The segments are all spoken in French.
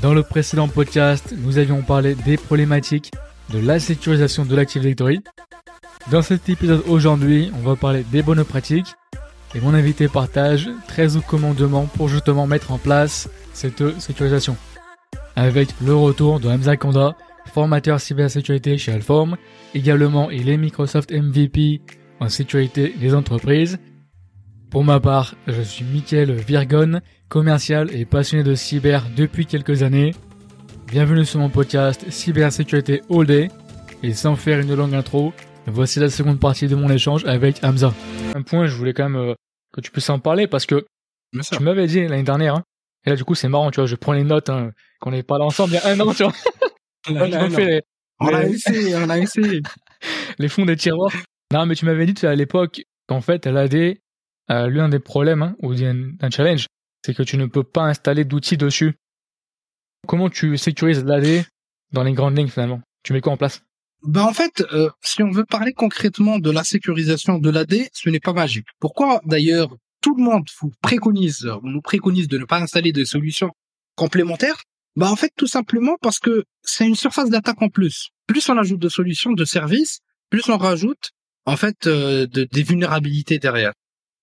Dans le précédent podcast, nous avions parlé des problématiques de la sécurisation de l'Active Directory. Dans cet épisode aujourd'hui, on va parler des bonnes pratiques et mon invité partage 13 commandements pour justement mettre en place cette sécurisation. Avec le retour de Hamza Kanda, formateur cybersécurité chez Alform, également il est Microsoft MVP en sécurité des entreprises. Pour ma part, je suis Mickaël Virgon, commercial et passionné de cyber depuis quelques années. Bienvenue sur mon podcast Cybersécurité All Day. Et sans faire une longue intro, voici la seconde partie de mon échange avec Hamza. Un point, je voulais quand même euh, que tu puisses en parler parce que tu m'avais dit l'année dernière, hein, et là du coup c'est marrant, tu vois, je prends les notes hein, qu'on n'est pas là ensemble il y a un an, tu vois. on, a, fait on a essayé, on a essayé. les fonds des tiroirs. Non, mais tu m'avais dit à l'époque qu'en fait, l'AD, euh, l'un des problèmes, hein, ou un challenge, c'est que tu ne peux pas installer d'outils dessus. Comment tu sécurises l'AD dans les grandes lignes finalement? Tu mets quoi en place? Ben en fait, euh, si on veut parler concrètement de la sécurisation de l'AD, ce n'est pas magique. Pourquoi d'ailleurs tout le monde vous préconise, nous préconise de ne pas installer des solutions complémentaires? Ben en fait, tout simplement parce que c'est une surface d'attaque en plus. Plus on ajoute de solutions, de services, plus on rajoute en fait euh, de, des vulnérabilités derrière.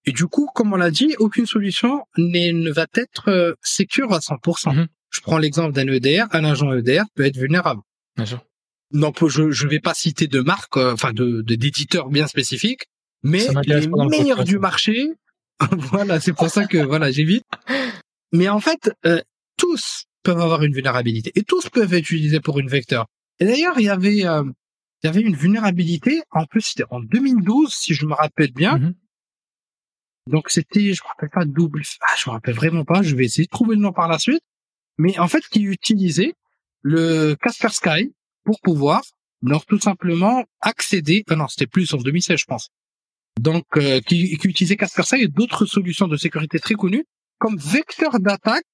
Et du coup, comme on l'a dit, aucune solution ne va être euh, sécure à 100%. Mhm. Je prends l'exemple d'un EDR, un agent EDR peut être vulnérable. Bien sûr. Donc je ne vais pas citer de marque, euh, enfin de d'éditeurs bien spécifiques, mais les meilleurs du marché, voilà, c'est pour ça que voilà j'évite. Mais en fait, euh, tous peuvent avoir une vulnérabilité et tous peuvent être utilisés pour une vecteur. Et d'ailleurs, il y avait euh, il y avait une vulnérabilité, en plus c'était en 2012 si je me rappelle bien. Mhm. Donc c'était, je me rappelle pas double, ah, je me rappelle vraiment pas. Je vais essayer de trouver le nom par la suite. Mais en fait, qui utilisait le Casper Sky pour pouvoir, donc tout simplement accéder. Ah non, c'était plus en 2016, je pense. Donc euh, qui, qui utilisait Casper Sky et d'autres solutions de sécurité très connues comme vecteur d'attaque.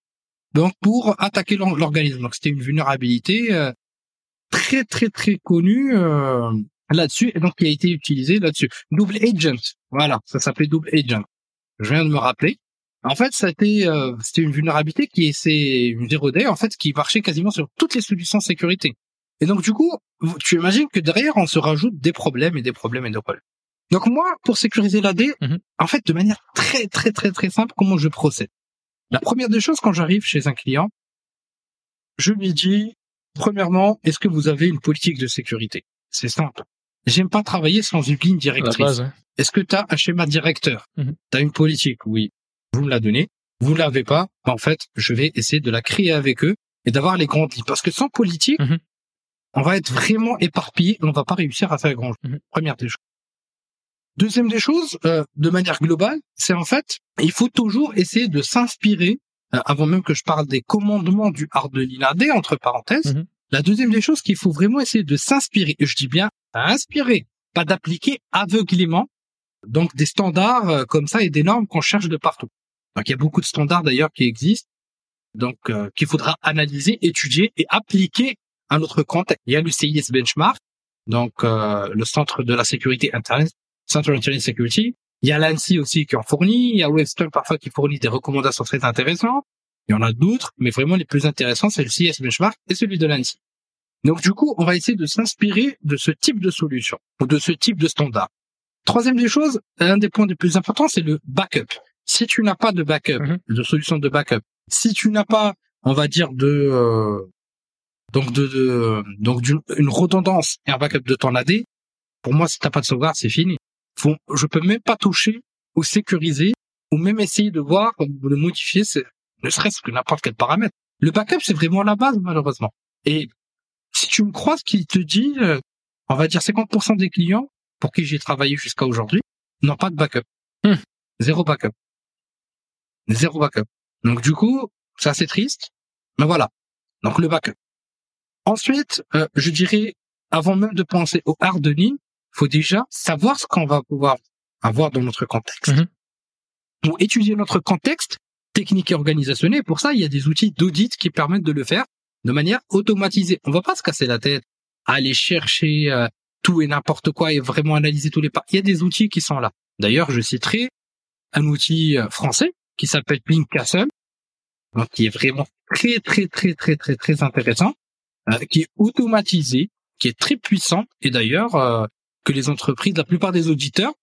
Donc pour attaquer l'organisme. Donc c'était une vulnérabilité euh, très très très connue. Euh, là-dessus et donc qui a été utilisé là-dessus. Double agent, voilà, ça s'appelait double agent je viens de me rappeler. En fait, c'était euh, c'était une vulnérabilité qui est c'est une zero day en fait qui marchait quasiment sur toutes les solutions sécurité. Et donc du coup, tu imagines que derrière on se rajoute des problèmes et des problèmes et des problèmes. Donc moi, pour sécuriser l'AD, mhm. en fait, de manière très très très très simple, comment je procède? La première des choses, quand j'arrive chez un client, je lui dis premièrement, est-ce que vous avez une politique de sécurité? C'est simple. J'aime pas travailler sans une ligne directrice. Est-ce que tu as un schéma directeur mhm. Tu as une politique Oui. Vous me la donnez. Vous l'avez pas. En fait, je vais essayer de la créer avec eux et d'avoir les grandes lignes. Parce que sans politique, mhm. on va être vraiment éparpillé et on va pas réussir à faire grand chose. Mhm. Première des choses. Deuxième des choses, euh, de manière globale, c'est en fait, il faut toujours essayer de s'inspirer, euh, avant même que je parle des commandements du AD, entre parenthèses, la deuxième des choses qu'il faut vraiment essayer de s'inspirer, et je dis bien inspirer, pas d'appliquer aveuglément donc des standards euh, comme ça et des normes qu'on cherche de partout. Donc il y a beaucoup de standards d'ailleurs qui existent, donc euh, qu'il faudra analyser, étudier et appliquer à notre contexte. Il y a le CIS Benchmark, donc euh, le Centre de la sécurité Internet, Central Internet Security. Il y a l'ANSI aussi qui en fournit. Il y a Webster parfois qui fournit des recommandations très intéressantes. Il y en a d'autres, mais vraiment les plus intéressants, c'est le CIS Benchmark et celui de l'ANSI. Donc du coup, on va essayer de s'inspirer de ce type de solution ou de ce type de standard. Troisième des choses, un des points les plus importants, c'est le backup. Si tu n'as pas de backup, mhm. de solution de backup, si tu n'as pas, on va dire de euh, donc de, donc une redondance et un backup de ton AD, pour moi, si t'as pas de sauvegarde, c'est fini. Faut, je peux même pas toucher ou sécuriser ou même essayer de voir ou de modifier, ne serait-ce que n'importe quel paramètre. Le backup, c'est vraiment la base, malheureusement. Et si tu me crois, ce qu'il te dit, euh, on va dire 50% des clients pour qui j'ai travaillé jusqu'à aujourd'hui n'ont pas de backup. Hmm. Zéro backup. Zéro backup. Donc du coup, c'est assez triste. Mais voilà. Donc le backup. Ensuite, euh, je dirais, avant même de penser au hardening, faut déjà savoir ce qu'on va pouvoir avoir dans notre contexte. Hmm. Pour étudier notre contexte technique et organisationnel, pour ça, il y a des outils d'audit qui permettent de le faire de manière automatisée. On va pas se casser la tête à aller chercher euh, tout et n'importe quoi et vraiment analyser tous les pas. Il y a des outils qui sont là. D'ailleurs, je citerai un outil euh, français qui s'appelle Blink Castle, qui est vraiment très très très très très très intéressant, euh, qui est automatisé, qui est très puissant, et d'ailleurs que les entreprises, la plupart des auditeurs,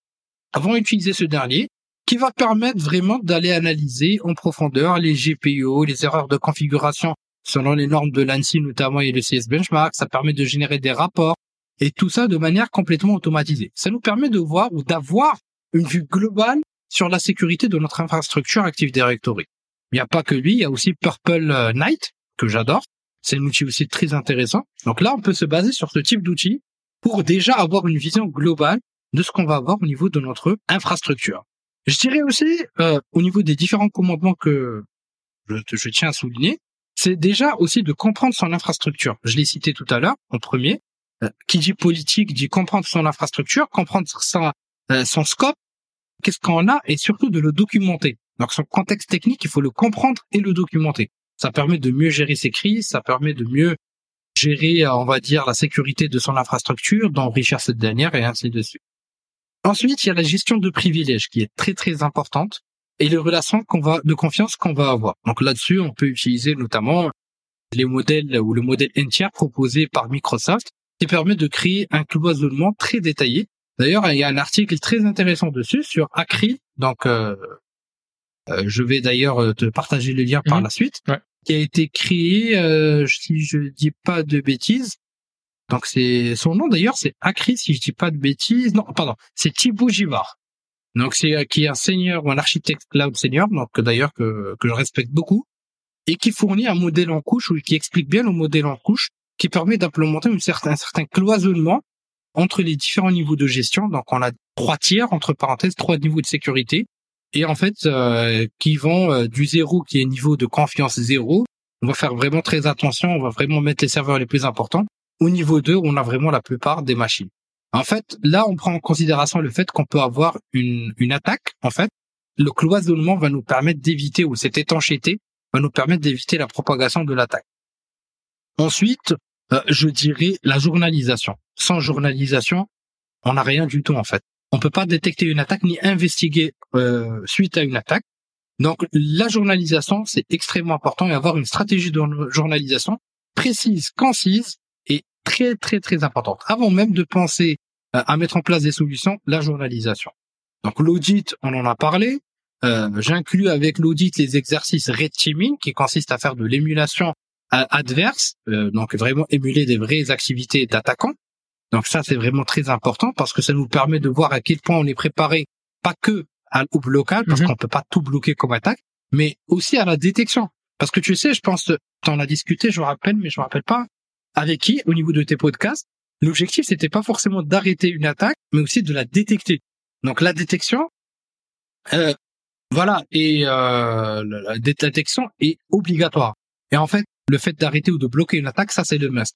vont utiliser ce dernier, qui va permettre vraiment d'aller analyser en profondeur les GPO, les erreurs de configuration selon les normes de l'ANSI notamment et le CS Benchmark. Ça permet de générer des rapports et tout ça de manière complètement automatisée. Ça nous permet de voir ou d'avoir une vue globale sur la sécurité de notre infrastructure Active Directory. Il n'y a pas que lui, il y a aussi Purple euh, Night, que j'adore. C'est un outil aussi très intéressant. Donc là, on peut se baser sur ce type d'outil pour déjà avoir une vision globale de ce qu'on va avoir au niveau de notre infrastructure. Je dirais aussi, euh, au niveau des différents commandements que je tiens à souligner, c'est déjà aussi de comprendre son infrastructure. Je l'ai cité tout à l'heure, en premier. Euh, qui dit politique dit comprendre son infrastructure, comprendre euh, son scope, qu'est-ce qu'on a, et surtout de le documenter. Donc son contexte technique, il faut le comprendre et le documenter. Ça permet de mieux gérer ses crises, ça permet de mieux gérer, on va dire, la sécurité de son infrastructure, d'enrichir cette dernière et ainsi de suite. Ensuite, il y a la gestion de privilèges qui est très très importante et les relations qu'on va de confiance qu'on va avoir. Donc là-dessus, on peut utiliser notamment les modèles ou le modèle entier proposé par Microsoft qui permet de créer un cloisonnement très détaillé. D'ailleurs, il y a un article très intéressant dessus sur Acri. Donc, euh, euh, je vais d'ailleurs euh, te partager le lien par mhm. la suite, qui a été créé, si je dis pas de bêtises. Donc, c'est son nom d'ailleurs, c'est Acri, si je dis pas de bêtises. Non, pardon, c'est Thibaut Givard. Donc, c'est qui est un senior ou un architecte cloud senior, donc d'ailleurs que, que je respecte beaucoup, et qui fournit un modèle en couche ou qui explique bien le modèle en couche qui permet d'implémenter un certain, un certain cloisonnement entre les différents niveaux de gestion. Donc, on a trois tiers, entre parenthèses, trois niveaux de sécurité. Et en fait, euh, qui vont euh, du zéro, qui est niveau de confiance zéro. On va faire vraiment très attention. On va vraiment mettre les serveurs les plus importants. Au niveau 2, on a vraiment la plupart des machines. En fait, là, on prend en considération le fait qu'on peut avoir une, une attaque. En fait, le cloisonnement va nous permettre d'éviter, ou cette étanchéité va nous permettre d'éviter la propagation de l'attaque. Ensuite, euh, je dirais la journalisation. Sans journalisation, on n'a rien du tout en fait. On peut pas détecter une attaque ni investiguer euh, suite à une attaque. Donc la journalisation, c'est extrêmement important et avoir une stratégie de journalisation précise, concise très très très importante. Avant même de penser euh, à mettre en place des solutions, la journalisation. Donc l'audit, on en a parlé. Euh, J'inclus avec l'audit les exercices red teaming qui consistent à faire de l'émulation adverse, euh, donc vraiment émuler des vraies activités d'attaquants. Donc ça, c'est vraiment très important parce que ça nous permet de voir à quel point on est préparé, pas que au blocage, parce mhm. qu'on peut pas tout bloquer comme attaque, mais aussi à la détection. Parce que tu sais, je pense, t'en as discuté, je me rappelle, mais je me rappelle pas avec qui, au niveau de tes podcasts, l'objectif, c'était pas forcément d'arrêter une attaque, mais aussi de la détecter. Donc la détection, euh, voilà, et euh, la détection est obligatoire. Et en fait, le fait d'arrêter ou de bloquer une attaque, ça c'est le must.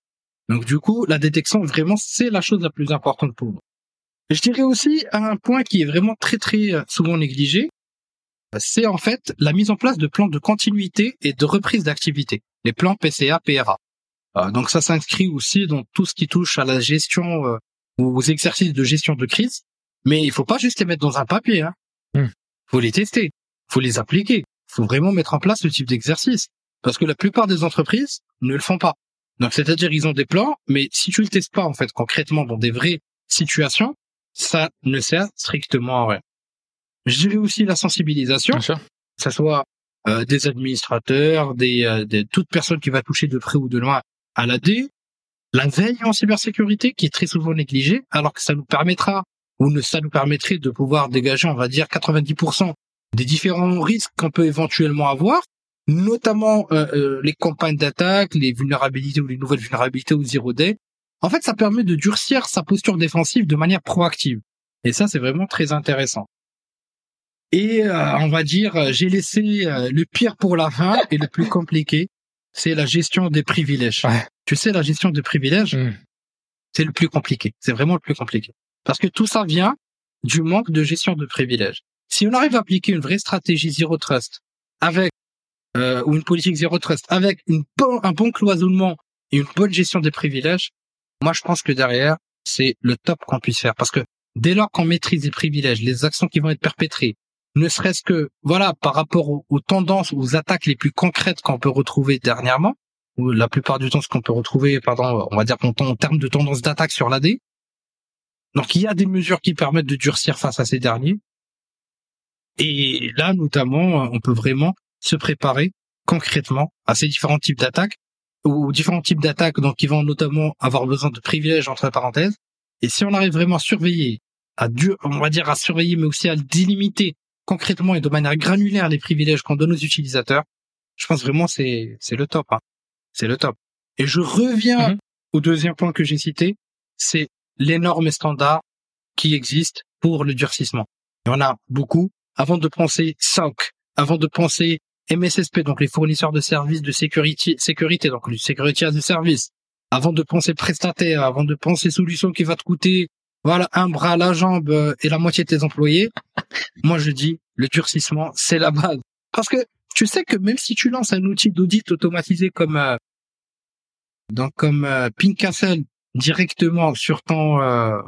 Donc du coup, la détection, vraiment, c'est la chose la plus importante pour nous. Je dirais aussi un point qui est vraiment très très euh, souvent négligé, c'est en fait la mise en place de plans de continuité et de reprise d'activité, les plans PCA, PRA. Euh, donc ça s'inscrit aussi dans tout ce qui touche à la gestion euh, ou aux exercices de gestion de crise, mais il faut pas juste les mettre dans un papier. Hein. Hmm. Faut les tester, faut les appliquer, faut vraiment mettre en place ce type d'exercice. Parce que la plupart des entreprises ne le font pas. Donc, c'est-à-dire, ils ont des plans, mais si tu le testes pas, en fait, concrètement, dans des vraies situations, ça ne sert strictement à rien. Je dirais aussi la sensibilisation. Que ça soit euh, des administrateurs, des, euh, des, toute personne qui va toucher de près ou de loin à la D, la veille en cybersécurité qui est très souvent négligée, alors que ça nous permettra ou ça nous permettrait de pouvoir dégager, on va dire, 90% des différents risques qu'on peut éventuellement avoir notamment euh, euh, les campagnes d'attaque, les vulnérabilités ou les nouvelles vulnérabilités ou zero day. En fait, ça permet de durcir sa posture défensive de manière proactive. Et ça, c'est vraiment très intéressant. Et euh, on va dire, j'ai laissé le pire pour la fin et le plus compliqué, c'est la gestion des privilèges. Tu sais, la gestion des privilèges, hmm. c'est le plus compliqué. C'est vraiment le plus compliqué. Parce que tout ça vient du manque de gestion de privilèges. Si on arrive à appliquer une vraie stratégie zero trust avec euh, ou une politique zéro trust avec une un bon cloisonnement et une bonne gestion des privilèges, moi je pense que derrière c'est le top qu'on puisse faire parce que dès lors qu'on maîtrise les privilèges, les actions qui vont être perpétrées, ne serait-ce que voilà par rapport aux, tendances, aux attaques les plus concrètes qu'on peut retrouver dernièrement, ou la plupart du temps ce qu'on peut retrouver, pardon, on va dire en, termes de tendance d'attaque sur l'AD. Donc il y a des mesures qui permettent de durcir face à ces derniers. Et là, notamment, on peut vraiment se préparer concrètement à ces différents types d'attaques ou différents types d'attaques, donc qui vont notamment avoir besoin de privilèges entre parenthèses. Et si on arrive vraiment à surveiller, à on va dire à surveiller, mais aussi à délimiter concrètement et de manière granulaire les privilèges qu'on donne aux utilisateurs, je pense vraiment c'est c'est le top. Hein. C'est le top. Et je reviens mhm. au deuxième point que j'ai cité, c'est les normes et standards qui existent pour le durcissement. Il y en a beaucoup. Avant de penser SOC, avant de penser MSSP, donc les fournisseurs de services de sécurité, sécurité, donc le security as a service, avant de penser prestataire, avant de penser solution qui va te coûter voilà un bras, la jambe euh, et la moitié de tes employés, moi je dis le durcissement c'est la base. Parce que tu sais que même si tu lances un outil d'audit automatisé comme euh, donc comme euh, Pincastle directement sur ton euh,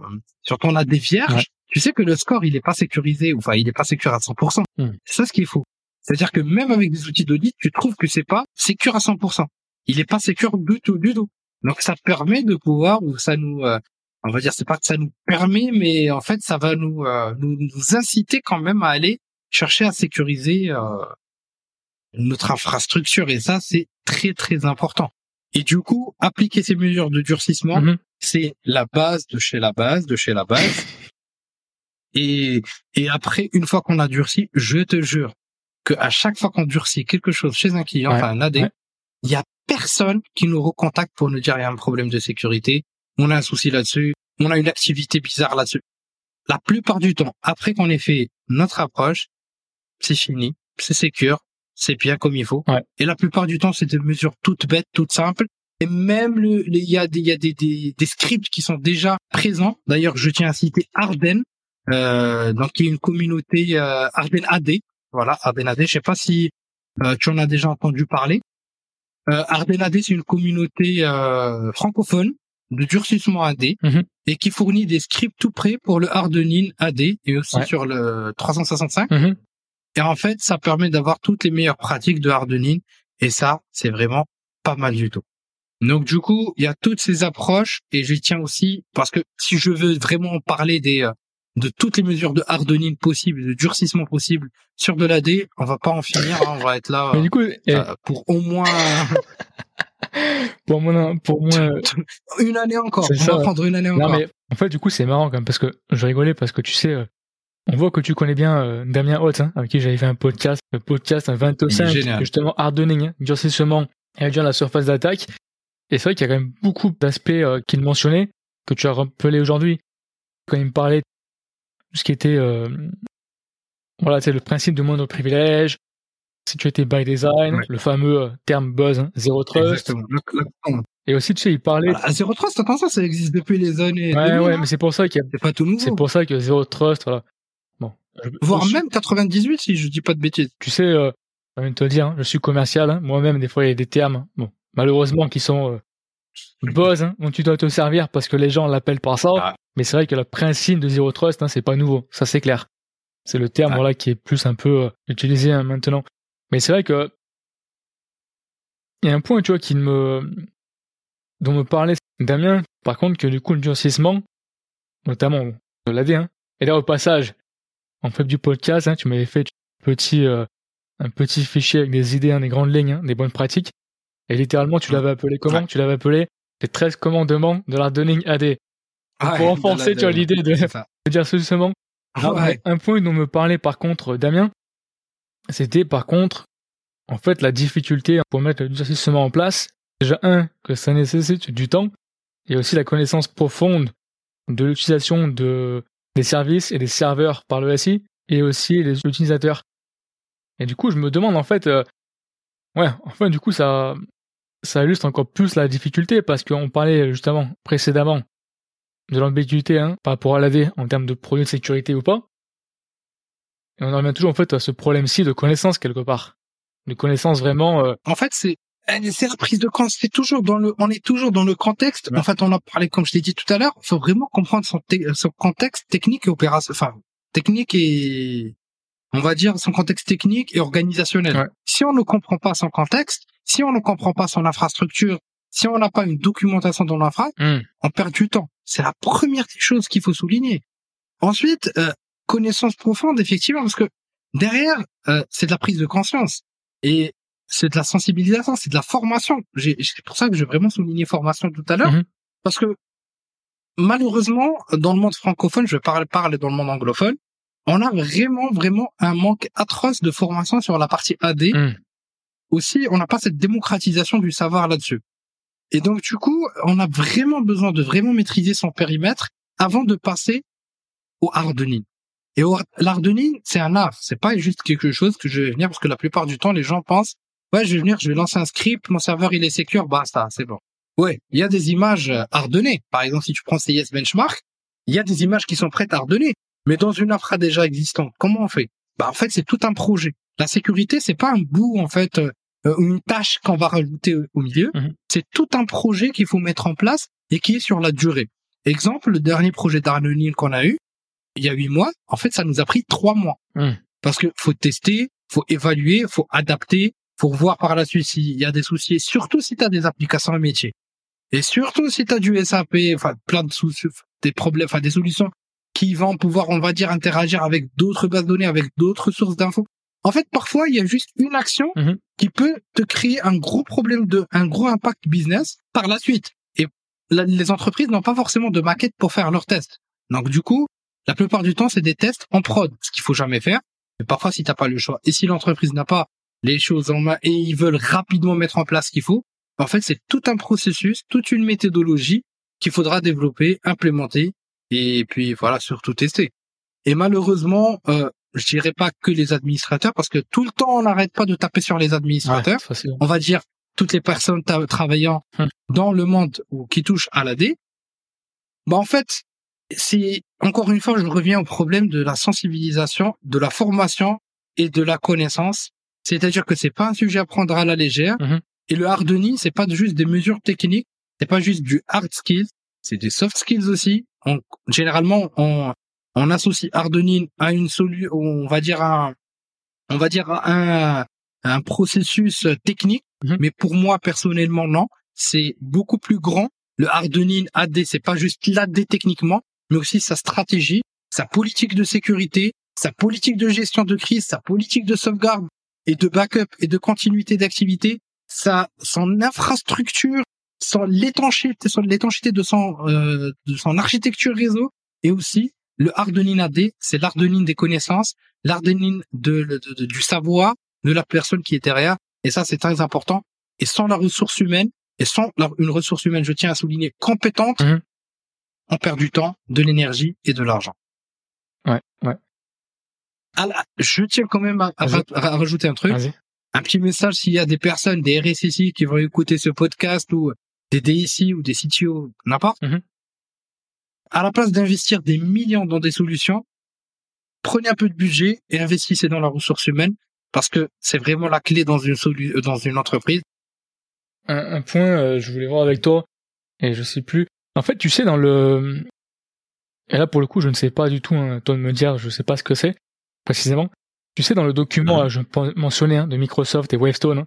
sur ton AD vierge, tu sais que le score il est pas sécurisé, enfin il est pas sécurisé à 100%. Hmm. C'est ça ce qu'il faut. C'est-à-dire que même avec des outils d'audit, tu trouves que c'est pas sécure à 100%. Il est pas sécure du tout, du tout. Donc ça permet de pouvoir, ou ça nous, euh, on va dire, c'est pas que ça nous permet, mais en fait ça va nous, euh, nous, nous inciter quand même à aller chercher à sécuriser euh, notre infrastructure et ça c'est très très important. Et du coup, appliquer ces mesures de durcissement, mm-hmm. c'est la base de chez la base, de chez la base. Et, et après, une fois qu'on a durci, je te jure que à chaque fois qu'on durcit quelque chose chez un client, enfin un AD, il y a personne qui nous recontacte pour nous dire il y a un problème de sécurité, on a un souci là-dessus, on a une activité bizarre là-dessus. La plupart du temps, après qu'on ait fait notre approche, c'est fini, c'est sécure, c'est bien comme il faut. Et la plupart du temps, c'est des mesures toutes bêtes, toutes simples. Et même il y a, des, y a des, des, des, scripts qui sont déjà présents. D'ailleurs, je tiens à citer Arden, euh, donc qui est une communauté euh, Arden AD. Voilà, Arden AD. Je sais pas si euh, tu en as déjà entendu parler. Euh, Arden AD, c'est une communauté euh, francophone de durcissement AD mhm. et qui fournit des scripts tout prêts pour le Hardening AD et aussi sur le 365. Et en fait, ça permet d'avoir toutes les meilleures pratiques de hardening. Et ça, c'est vraiment pas mal du tout. Donc du coup, il y a toutes ces approches et je tiens aussi parce que si je veux vraiment parler des euh, de toutes les mesures de hardening possibles, de durcissement possible sur de l'AD, on va pas en finir, hein, on va être là du coup, euh, eh, pour au moins pour moins pour moins une année encore. On va prendre une année encore. Non mais en fait du coup c'est marrant quand même parce que je rigolais parce que tu sais euh, on voit que tu connais bien euh, Damien Hott, hein, avec qui j'avais fait un podcast, le podcast un 25, justement hardening, hein, durcissement et réduire la surface d'attaque. Et c'est vrai qu'il y a quand même beaucoup d'aspects euh, qu'il mentionnait, que tu as rappelé aujourd'hui. Quand il me parlait de ce qui était, euh, voilà, c'est le principe de moindre privilège, sécurité by design, le fameux euh, terme buzz, hein, zero trust. Et aussi, tu sais, il parlait. Voilà, zero trust, attends ça, ça existe depuis les années. Ouais, ouais, hein. mais c'est pour ça qu'il y a. C'est pas tout nouveau. C'est pour ça que zero trust, voilà. Voire même 98 si je dis pas de bêtises. Tu sais, euh, je vais te dire, hein, je suis commercial. Hein. Moi-même, des fois, il y a des termes, bon, malheureusement, qui sont euh, buzz, hein, dont tu dois te servir parce que les gens l'appellent par ça. Ah. Mais c'est vrai que le principe de zero trust, hein, c'est pas nouveau. Ça, c'est clair. C'est le terme, ah. voilà, qui est plus un peu euh, utilisé hein, maintenant. Mais c'est vrai que il y a un point, tu vois, qui me dont me parlait Damien. Par contre, que du coup, le durcissement, notamment de l'AD, hein, et là au passage, en fait du podcast, hein, tu m'avais fait un petit, euh, un petit fichier avec des idées, hein, des grandes lignes, hein, des bonnes pratiques. Et littéralement, tu l'avais appelé comment? Tu l'avais appelé les 13 commandements de l'hardening AD. pour renforcer, tu as l'idée de, de, dire justement. Un point dont me parlait par contre Damien, c'était par contre, en fait, la difficulté pour mettre le durcissement en place. Déjà, un, que ça nécessite du temps, et aussi la connaissance profonde de l'utilisation de des services et des serveurs par le SI et aussi les utilisateurs. Et du coup, je me demande en fait, euh, ouais, enfin du coup ça, ça illustre encore plus la difficulté parce qu'on parlait justement précédemment de l'ambiguïté hein, par rapport à l'AD en termes de produits de sécurité ou pas. Et on en revient toujours en fait à ce problème-ci de connaissance quelque part, de connaissance vraiment. Euh, en fait, c'est c'est la prise de compte. C'est toujours dans le, on est toujours dans le contexte. En fait, on a parlé, comme je l'ai dit tout à l'heure, il faut vraiment comprendre son, son contexte technique et opérationnel, enfin, technique et on va dire, son contexte technique et organisationnel. Si on ne comprend pas son contexte, si on ne comprend pas son infrastructure, si on n'a pas une documentation dans l'infra, hmm. on perd du temps. C'est la première chose qu'il faut souligner. Ensuite, euh, connaissance profonde, effectivement, parce que derrière, euh, c'est de la prise de conscience et c'est de la sensibilisation, c'est de la formation. C'est pour ça que j'ai vraiment souligné formation tout à l'heure, mhm. parce que malheureusement, dans le monde francophone, je vais parler, parler dans le monde anglophone, on a vraiment, vraiment un manque atroce de formation sur la partie AD. Hmm. Aussi, on n'a pas cette démocratisation du savoir là-dessus. Et donc, du coup, on a vraiment besoin de vraiment maîtriser son périmètre avant de passer au hardening. Et l'hardening, c'est un art. C'est pas juste quelque chose que je vais venir parce que la plupart du temps, les gens pensent, ouais, je vais venir, je vais lancer un script, mon serveur, il est secure, basta, c'est bon. Ouais, il y a des images hardenées. Par exemple, si tu prends CIS Benchmark, il y a des images qui sont prêtes à hardener. Mais dans une infra déjà existante, comment on fait? Bah en fait, c'est tout un projet. La sécurité, c'est pas un bout en fait, euh, une tâche qu'on va rajouter au milieu. Mhm. C'est tout un projet qu'il faut mettre en place et qui est sur la durée. Exemple, le dernier projet d'Arnonil qu'on a eu, il y a huit mois, en fait, ça nous a pris trois mois. Mhm. Parce que faut tester, faut évaluer, faut adapter, faut voir par la suite s'il y a des soucis, surtout si tu as des applications métier. Et surtout si tu as du SAP, enfin plein de soucis, des problèmes, enfin des solutions qui vont pouvoir, on va dire, interagir avec d'autres bases de données, avec d'autres sources d'infos. En fait, parfois, il y a juste une action mhm. qui peut te créer un gros problème de, un gros impact business par la suite. Et les entreprises n'ont pas forcément de maquette pour faire leurs tests. Donc, du coup, la plupart du temps, c'est des tests en prod, ce qu'il faut jamais faire. Mais parfois, si t'as pas le choix, et si l'entreprise n'a pas les choses en main et ils veulent rapidement mettre en place ce qu'il faut, en fait, c'est tout un processus, toute une méthodologie qu'il faudra développer, implémenter et puis voilà, surtout tester. Et malheureusement, euh, je dirais pas que les administrateurs, parce que tout le temps on n'arrête pas de taper sur les administrateurs. on va dire toutes les personnes travaillant hum. dans le monde ou qui touchent à l'AD. Bah en fait, c'est encore une fois, je reviens au problème de la sensibilisation, de la formation et de la connaissance. C'est-à-dire que c'est pas un sujet à prendre à la légère. Hum. Et le hardening, c'est pas juste des mesures techniques, c'est pas juste du hard skills, c'est des soft skills aussi. On, généralement, on, on associe hardening à une solution, on va dire un, on va dire un, un processus technique. Mhm. Mais pour moi, personnellement, non. C'est beaucoup plus grand. Le hardening AD, c'est pas juste l'AD techniquement, mais aussi sa stratégie, sa politique de sécurité, sa politique de gestion de crise, sa politique de sauvegarde et de backup et de continuité d'activité, sa, son infrastructure son l'étanchéité, son l'étanchéité de son euh, de son architecture réseau et aussi le hardening AD, c'est l'hardening des connaissances, l'hardening de, du savoir de la personne qui est derrière et ça c'est très important et sans la ressource humaine et sans une ressource humaine, je tiens à souligner compétente, mhm. On perd du temps, de l'énergie et de l'argent. Ouais, ouais. Alors, je tiens quand même à, rajouter un truc. Un petit message s'il y a des personnes, des RSSI qui vont écouter ce podcast ou des DSI ou des CTO, n'importe. Mhm. À la place d'investir des millions dans des solutions, prenez un peu de budget et investissez dans la ressource humaine parce que c'est vraiment la clé dans une dans une entreprise. Un, point, euh, je voulais voir avec toi et je sais plus. En fait, tu sais dans le et là pour le coup, je ne sais pas du tout. Hein, toi de me dire, je sais pas ce que c'est précisément. Tu sais dans le document, je mentionnais hein, de Microsoft et Wavestone, hein,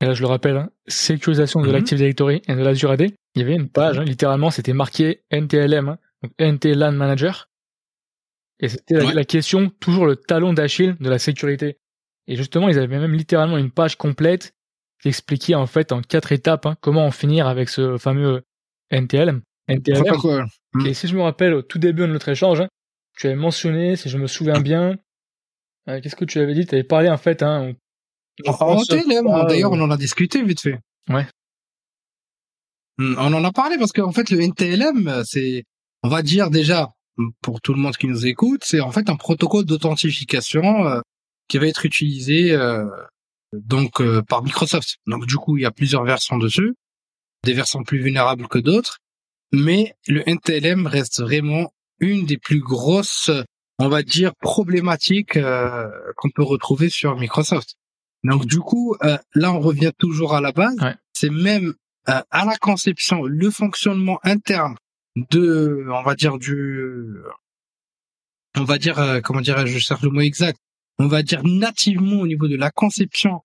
et là je le rappelle, hein, sécurisation de mhm. l'Active Directory et de l'Azure AD, il y avait une page, hein, littéralement c'était marqué NTLM, hein, donc NTLAN Manager, et c'était la, question, toujours le talon d'Achille de la sécurité. Et justement, ils avaient même littéralement une page complète qui expliquait en fait en quatre étapes hein, comment en finir avec ce fameux NTLM. NTLM. Et si je me rappelle au tout début de notre échange, tu avais mentionné, si je me souviens bien, euh, qu'est-ce que tu avais dit? Tu avais parlé en fait, hein, D'ailleurs, on en a discuté vite fait. Ouais. Hmm, on en a parlé parce qu'en fait, le NTLM, c'est, on va dire déjà, pour tout le monde qui nous écoute, c'est en fait un protocole d'authentification euh, qui va être utilisé euh, donc euh, par Microsoft. Donc du coup, il y a plusieurs versions dessus, des versions plus vulnérables que d'autres, mais le NTLM reste vraiment une des plus grosses, on va dire, problématiques qu'on peut retrouver sur Microsoft. Donc du coup, euh, là on revient toujours à la base. C'est même euh, à la conception, le fonctionnement interne de, on va dire du, on va dire, euh, comment dirais-je, je cherche le mot exact, on va dire nativement au niveau de la conception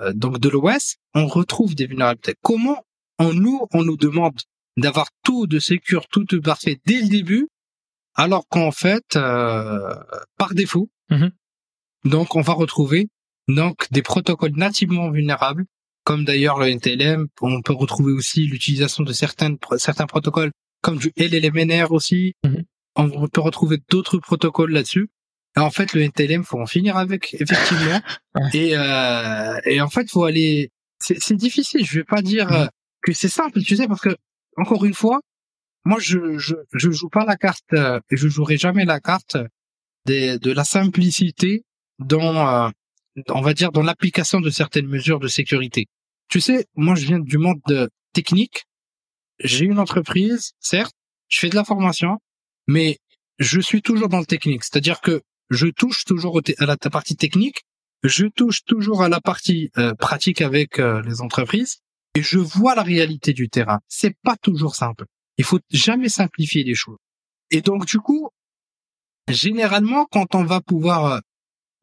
euh, donc de l'OS, on retrouve des vulnérabilités. Comment en nous, on nous demande d'avoir tout de sécure, tout de parfait dès le début, alors qu'en fait, euh, par défaut, mm-hmm. donc on va retrouver donc des protocoles nativement vulnérables, comme d'ailleurs le NTLM. On peut retrouver aussi l'utilisation de certains certains protocoles, comme du LLMNR aussi. Mm-hmm. On peut retrouver d'autres protocoles là-dessus. En fait, le NTLM, faut en finir avec, effectivement. et, euh, et en fait, faut aller. C'est difficile. Je vais pas dire mm-hmm. que c'est simple, tu sais, parce que encore une fois, moi, je je, je joue pas la carte euh, et je jouerai jamais la carte des, de la simplicité dans, euh, on va dire, dans l'application de certaines mesures de sécurité. Tu sais, moi, je viens du monde de technique. J'ai une entreprise, certes, je fais de la formation, mais je suis toujours dans le technique. C'est-à-dire que je touche toujours à la partie technique, je touche toujours à la partie euh, pratique avec euh, les entreprises et je vois la réalité du terrain. C'est pas toujours simple. Il faut jamais simplifier les choses. Et donc du coup, généralement, quand on va pouvoir euh,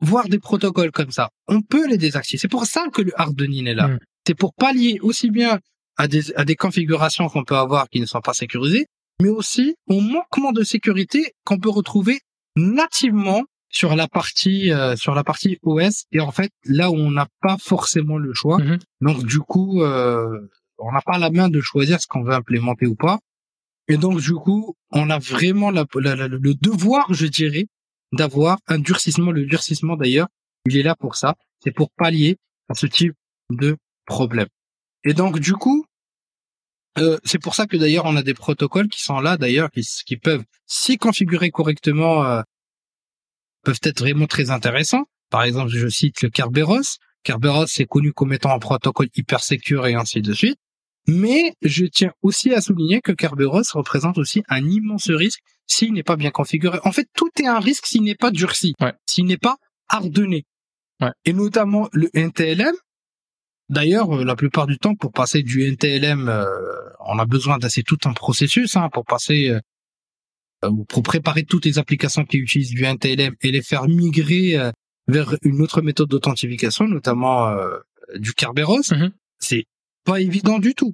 voir des protocoles comme ça, on peut les désactiver. C'est pour ça que le hardening est là. Mm. C'est pour pallier aussi bien à des, à des configurations qu'on peut avoir qui ne sont pas sécurisées, mais aussi au manquement de sécurité qu'on peut retrouver nativement sur la partie euh, sur la partie OS et en fait là où on n'a pas forcément le choix mhm. donc du coup euh, on n'a pas la main de choisir ce qu'on veut implémenter ou pas. Et donc du coup on a vraiment la, le devoir je dirais d'avoir un durcissement. Le durcissement d'ailleurs il est là pour ça. C'est pour pallier à ce type de problème. Et donc du coup euh, c'est pour ça que d'ailleurs on a des protocoles qui sont là d'ailleurs qui, qui peuvent si configurer correctement euh, peuvent être vraiment très intéressants. Par exemple, je cite le Kerberos. Kerberos c'est connu comme étant un protocole hyper sécure et ainsi de suite. Mais je tiens aussi à souligner que Kerberos représente aussi un immense risque s'il n'est pas bien configuré. En fait, tout est un risque s'il n'est pas durci, s'il n'est pas hardené. Et notamment le NTLM. D'ailleurs, euh, la plupart du temps, pour passer du NTLM, euh, on a besoin d'assez tout un processus hein, pour passer euh, pour préparer toutes les applications qui utilisent du NTLM et les faire migrer euh, vers une autre méthode d'authentification, notamment euh, du Kerberos, mhm. c'est pas évident du tout.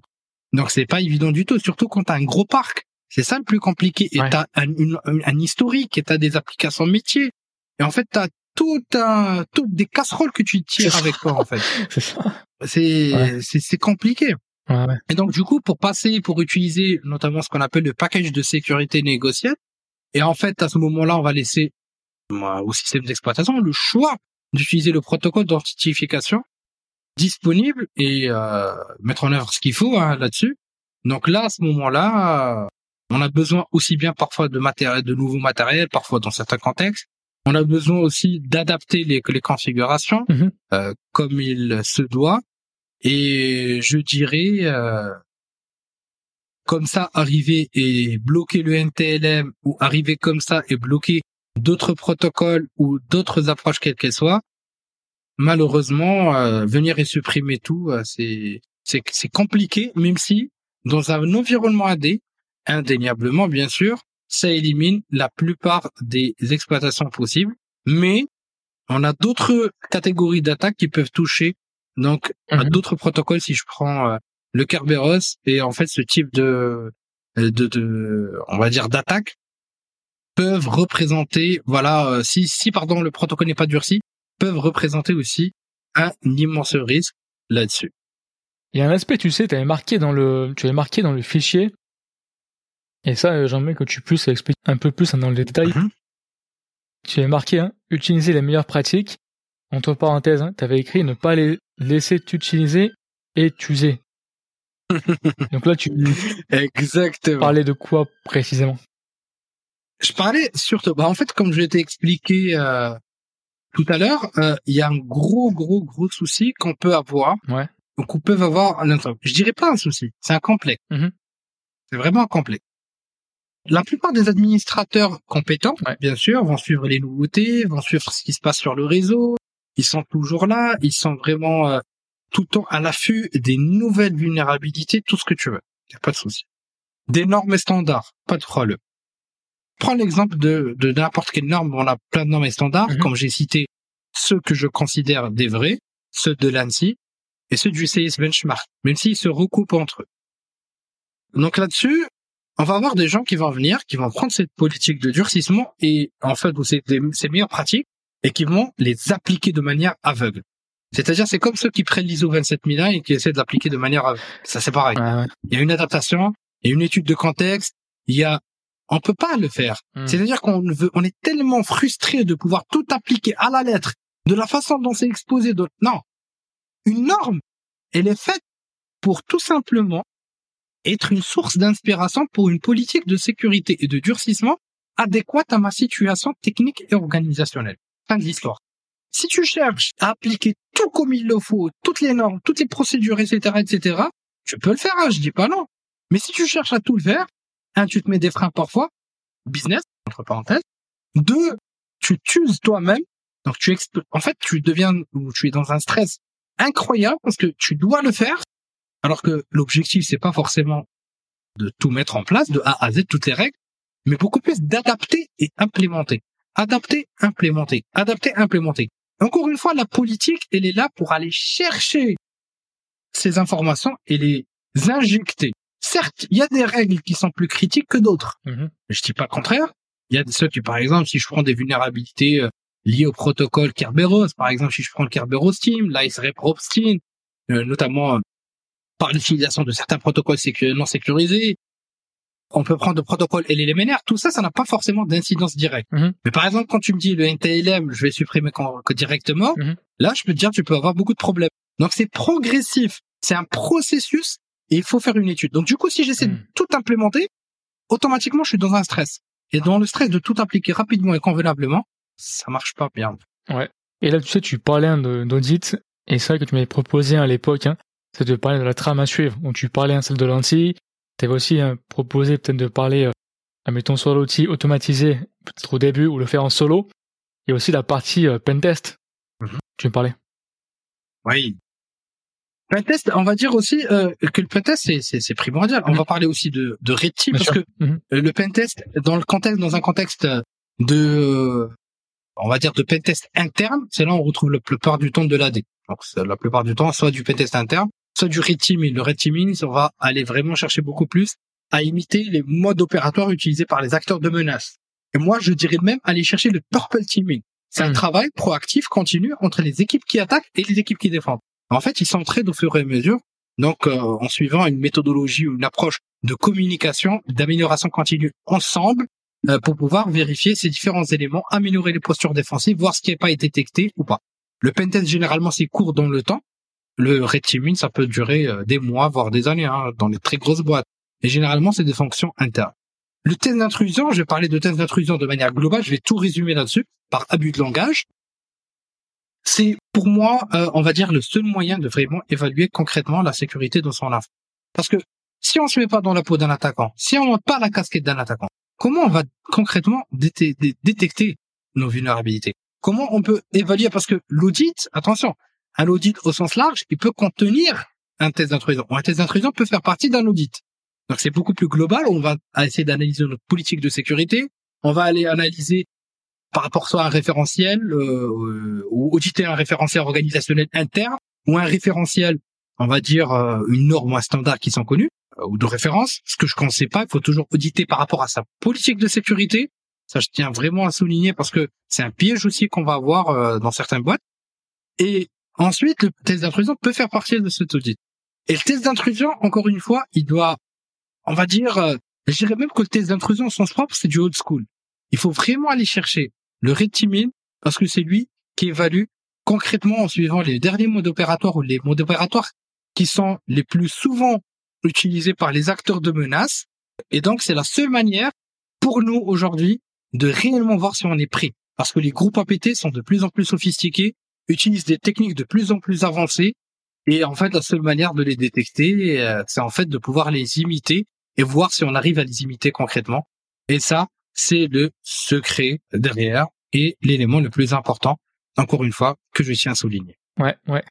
Donc c'est pas évident du tout, surtout quand t'as un gros parc. C'est ça le plus compliqué. Et t'as un, un, historique et t'as des applications métiers. Et en fait, t'as tout un, toutes des casseroles que tu tires avec toi, en fait. c'est c'est compliqué. Et donc du coup, pour passer, pour utiliser notamment ce qu'on appelle le package de sécurité négociable, et en fait à ce moment-là, on va laisser au système d'exploitation le choix d'utiliser le protocole d'authentification disponible et euh, mettre en œuvre ce qu'il faut hein, là-dessus. Donc là, à ce moment-là, on a besoin aussi bien parfois de matériel, de nouveaux matériels, parfois dans certains contextes. On a besoin aussi d'adapter les, les configurations mm-hmm. euh, comme il se doit. Et je dirais, euh, comme ça, arriver et bloquer le NTLM ou arriver comme ça et bloquer d'autres protocoles ou d'autres approches quelles qu'elles soient, malheureusement, euh, venir et supprimer tout, euh, c'est c'est compliqué, même si dans un environnement AD, indéniablement bien sûr, ça élimine la plupart des exploitations possibles, mais on a d'autres catégories d'attaques qui peuvent toucher donc, mhm. d'autres protocoles, si je prends euh, le Kerberos et en fait ce type de, euh, de, de on va dire d'attaque peuvent représenter, voilà, euh, si, si pardon le protocole n'est pas durci, peuvent représenter aussi un immense risque là-dessus. Il y a un aspect, tu sais, tu avais marqué dans le, tu avais marqué dans le fichier, et ça, j'aimerais que tu puisses expliquer un peu plus dans le détail. Mhm. Tu avais marqué, hein, utiliser les meilleures pratiques. Entre parenthèses, hein, tu avais écrit ne pas les laisser t'utiliser et t'user. Donc là, tu Exactement. parlais de quoi précisément? Je parlais surtout, bah en fait, comme je t'ai expliqué euh, tout à l'heure, euh, il y a un gros, gros, gros souci qu'on peut avoir. Ouais. Donc, on peut avoir un Je dirais pas un souci, c'est un complexe. Mm-hmm. C'est vraiment un complexe. La plupart des administrateurs compétents, bien sûr, vont suivre les nouveautés, vont suivre ce qui se passe sur le réseau, ils sont toujours là, ils sont vraiment euh, tout le temps à l'affût des nouvelles vulnérabilités, tout ce que tu veux. Y a pas de souci. Des normes et standards, pas de problème. Prends l'exemple de, de n'importe quelle norme, on a plein de normes et standards, mhm. comme j'ai cité ceux que je considère des vrais, ceux de l'ANSI et ceux du CS Benchmark, même s'ils se recoupent entre eux. Donc là-dessus, on va avoir des gens qui vont venir, qui vont prendre cette politique de durcissement et en fait, c'est ces meilleures pratiques et qui vont les appliquer de manière aveugle. C'est-à-dire, c'est comme ceux qui prennent l'ISO 27001 et qui essaient de l'appliquer de manière aveugle. Ça, c'est pareil. Il y a une adaptation, il y a une étude de contexte, il y a, on peut pas le faire. Hmm. C'est-à-dire qu'on veut, on est tellement frustré de pouvoir tout appliquer à la lettre, de la façon dont c'est exposé. De... Non. Une norme, elle est faite pour tout simplement être une source d'inspiration pour une politique de sécurité et de durcissement adéquate à ma situation technique et organisationnelle. De l'histoire. Si tu cherches à appliquer tout comme il le faut, toutes les normes, toutes les procédures, etc., etc., tu peux le faire, hein, je dis pas non. Mais si tu cherches à tout le faire, un, tu te mets des freins parfois, business, entre parenthèses. Deux, tu t'uses toi-même. Donc tu en fait, tu deviens, ou tu es dans un stress incroyable parce que tu dois le faire alors que l'objectif, c'est pas forcément de tout mettre en place, de A à Z, toutes les règles, mais beaucoup plus d'adapter et implémenter. Adapter, implémenter. Adapter, implémenter. Encore une fois, la politique, elle est là pour aller chercher ces informations et les injecter. Certes, il y a des règles qui sont plus critiques que d'autres. Mm-hmm. Je dis pas le contraire. Il y a ceux qui, par exemple, si je prends des vulnérabilités euh, liées au protocole Kerberos, par exemple, si je prends le Kerberos Team, l'Ice Repropstein, euh, notamment euh, par l'utilisation de certains protocoles non sécurisés. On peut prendre le protocole LLMNR. Tout ça, ça n'a pas forcément d'incidence directe. Mhm. Mais par exemple, quand tu me dis le NTLM, je vais supprimer directement, mhm. là, je peux te dire, tu peux avoir beaucoup de problèmes. Donc, c'est progressif. C'est un processus et il faut faire une étude. Donc, du coup, si j'essaie de mhm. tout implémenter, automatiquement, je suis dans un stress. Et dans le stress de tout appliquer rapidement et convenablement, ça marche pas bien. Ouais. Et là, tu sais, tu parlais d'audit, et c'est vrai que tu m'avais proposé à l'époque, hein, c'est de parler de la trame à suivre. Donc tu parlais un celle de l'anti, tu avais aussi hein, proposé peut-être de parler, euh, admettons, sur l'outil automatisé, peut-être au début, ou le faire en solo. Il y a aussi la partie euh, pentest. Mhm. Tu me parlais. Oui. Pentest, on va dire aussi euh, que le pentest, c'est primordial. On va parler aussi de, de Red Team, parce que mhm. euh, le pentest, dans le contexte, dans un contexte de, on va dire de pentest interne, c'est là où on retrouve la plupart du temps de l'AD. Donc la plupart du temps, soit du pentest interne, soit du red teaming. Le red teaming, on va aller vraiment chercher beaucoup plus à imiter les modes opératoires utilisés par les acteurs de menace. Et moi, je dirais même aller chercher le purple teaming. C'est un hmm. travail proactif, continu entre les équipes qui attaquent et les équipes qui défendent. En fait, ils s'entraident au fur et à mesure, donc euh, en suivant une méthodologie ou une approche de communication, d'amélioration continue ensemble, euh, pour pouvoir vérifier ces différents éléments, améliorer les postures défensives, voir ce qui n'a pas été détecté ou pas. Le pentest, généralement, c'est court dans le temps, le red ça peut durer euh, des mois, voire des années, hein, dans les très grosses boîtes. Et généralement, c'est des fonctions internes. Le test d'intrusion, je vais parler de test d'intrusion de manière globale, je vais tout résumer là-dessus, par abus de langage. C'est pour moi, euh, on va dire, le seul moyen de vraiment évaluer concrètement la sécurité de son info. Parce que si on se met pas dans la peau d'un attaquant, si on monte pas la casquette d'un attaquant, comment on va concrètement détecter nos vulnérabilités? Comment on peut évaluer? Parce que l'audit, attention, un audit au sens large, il peut contenir un test d'intrusion. Un test d'intrusion peut faire partie d'un audit. Donc c'est beaucoup plus global. On va essayer d'analyser notre politique de sécurité. On va aller analyser par rapport soit à un référentiel euh, ou auditer un référentiel organisationnel interne ou un référentiel, on va dire euh, une norme ou un standard qui sont connus euh, ou de référence. Ce que je ne sais pas, il faut toujours auditer par rapport à sa politique de sécurité. Ça, je tiens vraiment à souligner parce que c'est un piège aussi qu'on va avoir euh, dans certaines boîtes. Et Ensuite, le test d'intrusion peut faire partie de cet audit. Et le test d'intrusion, encore une fois, il doit, on va dire, euh, je dirais même que le test d'intrusion au sens propre, c'est du old school. Il faut vraiment aller chercher le red parce que c'est lui qui évalue concrètement en suivant les derniers modes opératoires ou les modes opératoires qui sont les plus souvent utilisés par les acteurs de menace. Et donc, c'est la seule manière pour nous aujourd'hui de réellement voir si on est prêt. Parce que les groupes APT sont de plus en plus sophistiqués utilisent des techniques de plus en plus avancées. Et en fait, la seule manière de les détecter, euh, c'est en fait de pouvoir les imiter et voir si on arrive à les imiter concrètement. Et ça, c'est le secret derrière et l'élément le plus important, encore une fois, que je tiens à souligner. Ouais, ouais.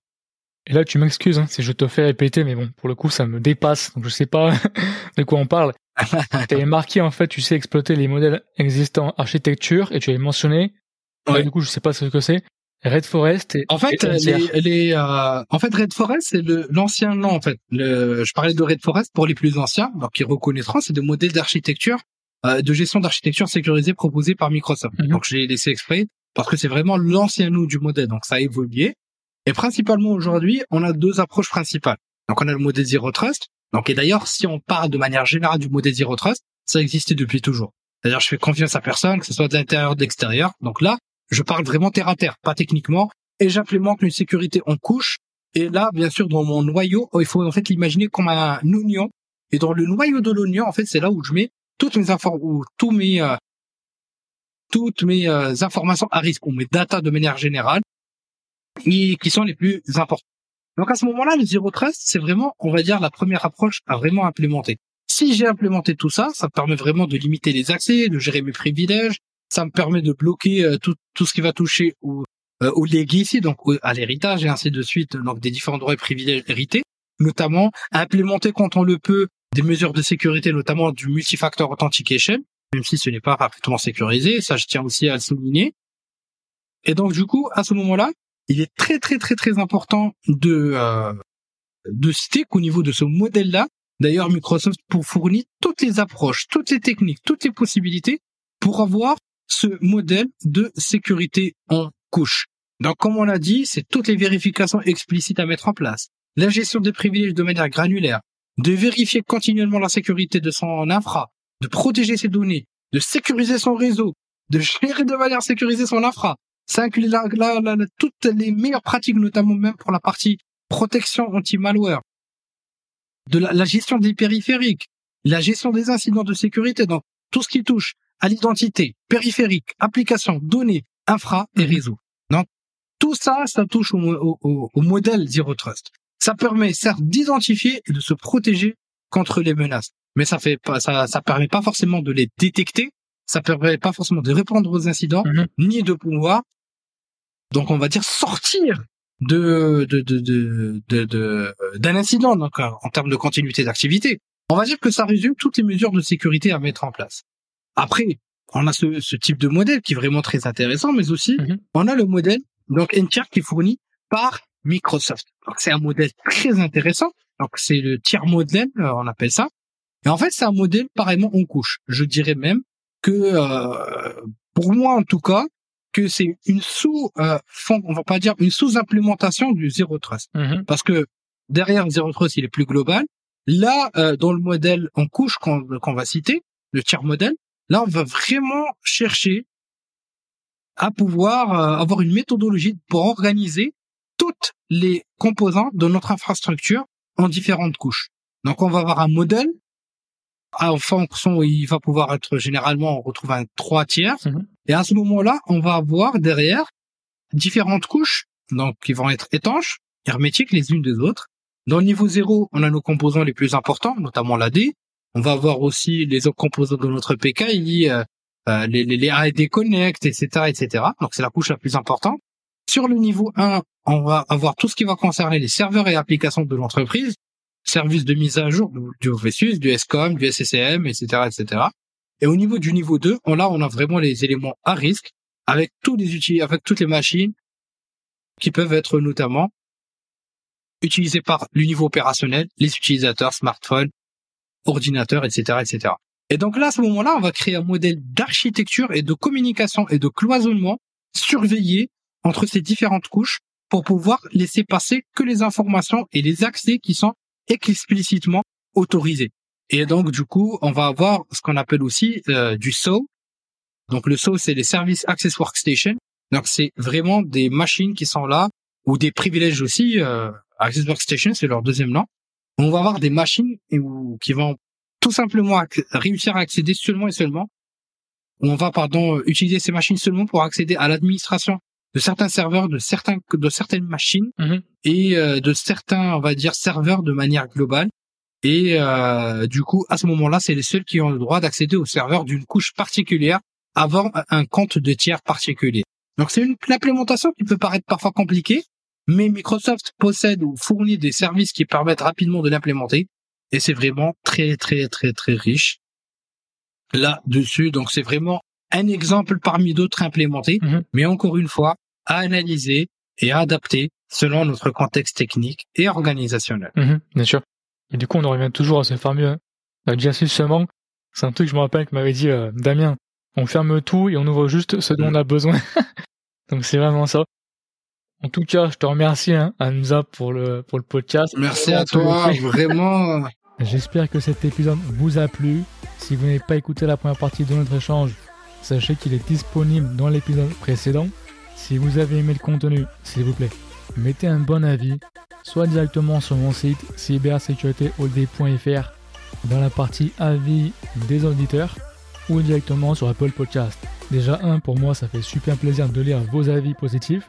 Et là, tu m'excuses hein, si je te fais répéter, mais bon, pour le coup, ça me dépasse, donc je sais pas de quoi on parle. tu avais marqué, en fait, tu sais exploiter les modèles existants architecture, et tu avais mentionné, ouais. du coup, je sais pas ce que c'est, Red Forest. en fait, les, les euh, en fait, Red Forest, c'est l'ancien nom. En fait, le, je parlais de Red Forest pour les plus anciens, donc ils reconnaîtront, c'est des modèles d'architecture, euh, de gestion d'architecture sécurisée proposés par Microsoft. Mhm. Donc, je l'ai laissé exprès parce que c'est vraiment l'ancien nom du modèle, donc ça a évolué. Et principalement aujourd'hui, on a deux approches principales. Donc, on a le modèle Zero Trust. Donc, et d'ailleurs, si on parle de manière générale du modèle Zero Trust, ça existait depuis toujours. C'est-à-dire, je fais confiance à personne, que ce soit de l'intérieur ou de l'extérieur. Donc là, je parle vraiment terre à terre, pas techniquement, et j'implémente une sécurité en couche. Et là, bien sûr, dans mon noyau, il faut en fait l'imaginer comme un oignon. Et dans le noyau de l'oignon, en fait, c'est là où je mets toutes mes informations, tous mes euh, toutes mes euh, informations à risque ou mes data de manière générale, et qui sont les plus importantes. Donc à ce moment-là, le Zero Trust, c'est vraiment, on va dire, la première approche à vraiment implémenter. Si j'ai implémenté tout ça, ça me permet vraiment de limiter les accès, de gérer mes privilèges, ça me permet de bloquer euh, tout, tout ce qui va toucher au, euh, au legacy, donc à l'héritage et ainsi de suite, donc des différents droits et privilèges notamment implémenter quand on le peut des mesures de sécurité, notamment du multifactor authentication, même si ce n'est pas parfaitement sécurisé, ça je tiens aussi à le souligner. Et donc du coup, à ce moment-là, il est très très très très important de euh, de citer qu'au niveau de ce modèle-là, d'ailleurs Microsoft pour fournir toutes les approches, toutes les techniques, toutes les possibilités pour avoir ce modèle de sécurité en couche. Donc, comme on l'a dit, c'est toutes les vérifications explicites à mettre en place. La gestion des privilèges de manière granulaire, de vérifier continuellement la sécurité de son infra, de protéger ses données, de sécuriser son réseau, de gérer de manière sécurisée son infra. Ça inclut toutes les meilleures pratiques, notamment même pour la partie protection anti-malware, de la, la, gestion des périphériques, la gestion des incidents de sécurité, donc tout ce qui touche à l'identité, périphérique, application, données, infra et mhm. réseau. Donc, tout ça, ça touche au, au, modèle Zero Trust. Ça permet, certes, d'identifier et de se protéger contre les menaces. Mais ça fait pas, ça, ça permet pas forcément de les détecter. Ça permet pas forcément de répondre aux incidents, mhm. ni de pouvoir, donc on va dire sortir de de de de, de, d'un incident donc en termes de continuité d'activité. On va dire que ça résume toutes les mesures de sécurité à mettre en place. Après, on a ce, ce, type de modèle qui est vraiment très intéressant, mais aussi mhm. on a le modèle donc tiers qui est fourni par Microsoft. Donc c'est un modèle très intéressant. Donc c'est le tiers modèle, euh, on appelle ça. Et en fait, c'est un modèle pareillement en couche. Je dirais même que euh, pour moi en tout cas, que c'est une sous euh, on va pas dire une sous implémentation du zero trust mhm. parce que derrière zero trust il est plus global là euh, dans le modèle en couche qu'on va citer le tiers modèle Là, on va vraiment chercher à pouvoir euh, avoir une méthodologie pour organiser toutes les composants de notre infrastructure en différentes couches. Donc, on va avoir un modèle en fonction il va pouvoir être généralement, on retrouve un trois tiers. Mhm. Et à ce moment-là, on va avoir derrière différentes couches, donc qui vont être étanches, hermétiques les unes des autres. Dans le niveau zéro, on a nos composants les plus importants, notamment l'AD. On va avoir aussi les autres composants de notre PKI, euh, les, les, les AD Connect, etc., etc. Donc c'est la couche la plus importante. Sur le niveau 1, on va avoir tout ce qui va concerner les serveurs et applications de l'entreprise, services de mise à jour du OVSUS, du SCOM, du SCCM, etc., etc. Et au niveau du niveau 2, on, là, on a vraiment les éléments à risque avec tous les outils, avec toutes les machines qui peuvent être notamment utilisées par le niveau opérationnel, les utilisateurs, smartphones, ordinateur, etc., etc. Et donc là, à ce moment-là, on va créer un modèle d'architecture et de communication et de cloisonnement surveillé entre ces différentes couches pour pouvoir laisser passer que les informations et les accès qui sont explicitement autorisés. Et donc, du coup, on va avoir ce qu'on appelle aussi euh, du SO. Donc, le SO, c'est les Service Access Workstation. Donc, c'est vraiment des machines qui sont là, ou des privilèges aussi. Euh, Access Workstation, c'est leur deuxième nom on va avoir des machines qui vont tout simplement réussir à accéder seulement et seulement. On va, pardon, utiliser ces machines seulement pour accéder à l'administration de certains serveurs, de certains, de certaines machines mm-hmm. et euh, de certains, on va dire, serveurs de manière globale. Et euh, du coup, à ce moment-là, c'est les seuls qui ont le droit d'accéder aux serveurs d'une couche particulière avant un compte de tiers particulier. Donc c'est une implémentation qui peut paraître parfois compliquée, mais Microsoft possède ou fournit des services qui permettent rapidement de l'implémenter et c'est vraiment très très très très riche là-dessus. Donc c'est vraiment un exemple parmi d'autres implémentés. Mhm. Mais encore une fois, à analyser et à adapter selon notre contexte technique et organisationnel. Mhm, bien sûr. Et du coup, on en revient toujours à ce fameux seulement. C'est un truc que je me rappelle que m'avait dit euh, Damien. On ferme tout et on ouvre juste ce dont on a besoin. Donc c'est vraiment ça. En tout cas, je te remercie hein, Anza pour le pour le podcast. Merci à toi, vraiment. J'espère que cet épisode vous a plu. Si vous n'avez pas écouté la première partie de notre échange, sachez qu'il est disponible dans l'épisode précédent. Si vous avez aimé le contenu, s'il vous plaît, mettez un bon avis, soit directement sur mon site cybersécuritéhold.fr dans la partie avis des auditeurs ou directement sur Apple Podcast. Déjà un, pour moi, ça fait super plaisir de lire vos avis positifs